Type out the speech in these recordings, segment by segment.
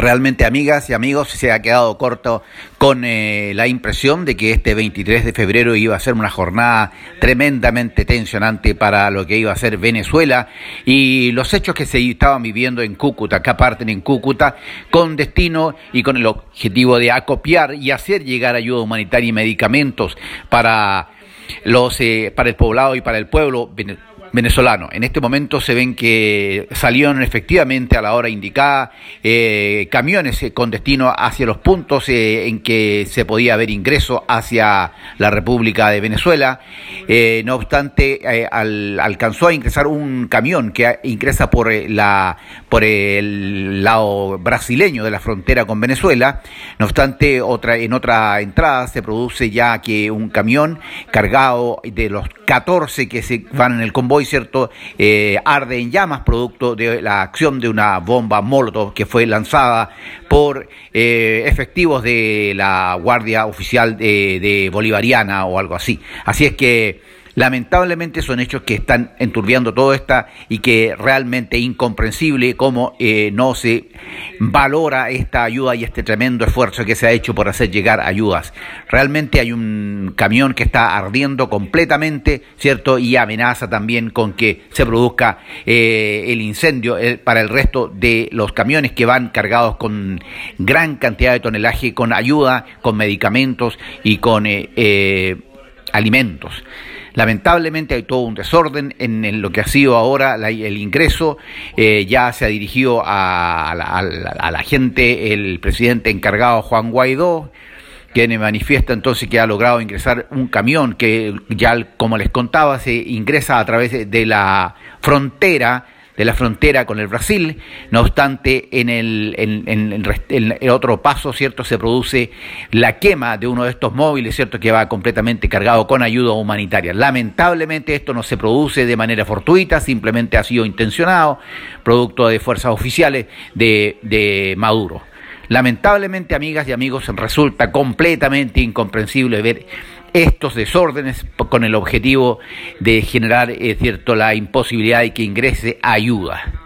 Realmente, amigas y amigos, se ha quedado corto con eh, la impresión de que este 23 de febrero iba a ser una jornada tremendamente tensionante para lo que iba a ser Venezuela. Y los hechos que se estaban viviendo en Cúcuta, que parten en Cúcuta, con destino y con el objetivo de acopiar y hacer llegar ayuda humanitaria y medicamentos para los eh, para el poblado y para el pueblo venezolano. En este momento se ven que salieron efectivamente a la hora indicada eh, camiones eh, con destino hacia los puntos eh, en que se podía haber ingreso hacia la República de Venezuela. no obstante, alcanzó a ingresar un camión que ingresa por la por el lado brasileño de la frontera con Venezuela. No obstante, otra en otra entrada se produce ya que un camión cargado de los 14 que se van en el convoy ¿cierto? Eh, arde en llamas producto de la acción de una bomba Molotov que fue lanzada por eh, efectivos de la Guardia Oficial de Bolivariana o algo así. Así es que Lamentablemente son hechos que están enturbiando todo esto y que realmente incomprensible cómo eh, no se valora esta ayuda y este tremendo esfuerzo que se ha hecho por hacer llegar ayudas. Realmente hay un camión que está ardiendo completamente, ¿cierto? Y amenaza también con que se produzca eh, el incendio eh, para el resto de los camiones que van cargados con gran cantidad de tonelaje, con ayuda, con medicamentos y con alimentos. Lamentablemente hay todo un desorden en, lo que ha sido ahora el ingreso. Eh, ya se ha dirigido a, la, gente el presidente encargado Juan Guaidó, quien manifiesta entonces que ha logrado ingresar un camión que ya, como les contaba, se ingresa a través de la frontera de la frontera con el Brasil. No obstante, en el, otro paso, ¿cierto? Se produce la quema de uno de estos móviles, ¿cierto? Que va completamente cargado con ayuda humanitaria. Lamentablemente esto no se produce de manera fortuita, simplemente ha sido intencionado, producto de fuerzas oficiales de Maduro. Lamentablemente, amigas y amigos, resulta completamente incomprensible ver estos desórdenes con el objetivo de generar eh, cierto la imposibilidad de que ingrese ayuda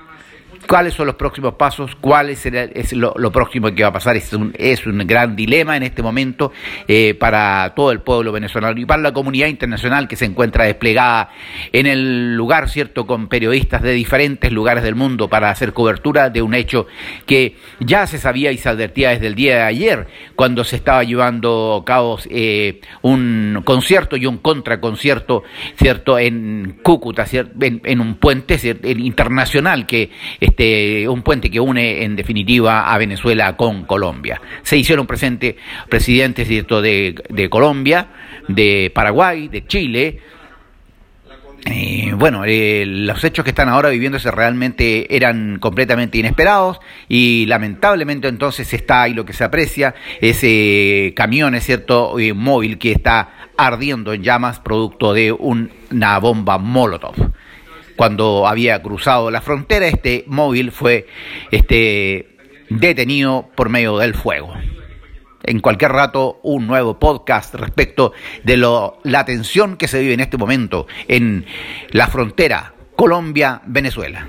cuáles son los próximos pasos, cuál es, lo, próximo que va a pasar. Es un, es un gran dilema en este momento eh, para todo el pueblo venezolano y para la comunidad internacional que se encuentra desplegada en el lugar, ¿cierto?, con periodistas de diferentes lugares del mundo para hacer cobertura de un hecho que ya se sabía y se advertía desde el día de ayer, cuando se estaba llevando a cabo eh, un concierto y un contraconcierto, ¿cierto?, en Cúcuta, En, un puente internacional que este, un puente que une en definitiva a Venezuela con Colombia. Se hicieron presentes presidentes de, Colombia, de Paraguay, de Chile, eh, bueno, eh, los hechos que están ahora viviéndose realmente eran completamente inesperados y lamentablemente entonces está y lo que se aprecia ese camión, es cierto, eh, móvil que está ardiendo en llamas producto de una bomba Molotov cuando había cruzado la frontera, este móvil fue este, detenido por medio del fuego. En cualquier rato, un nuevo podcast respecto de lo, la tensión que se vive en este momento en la frontera Colombia-Venezuela.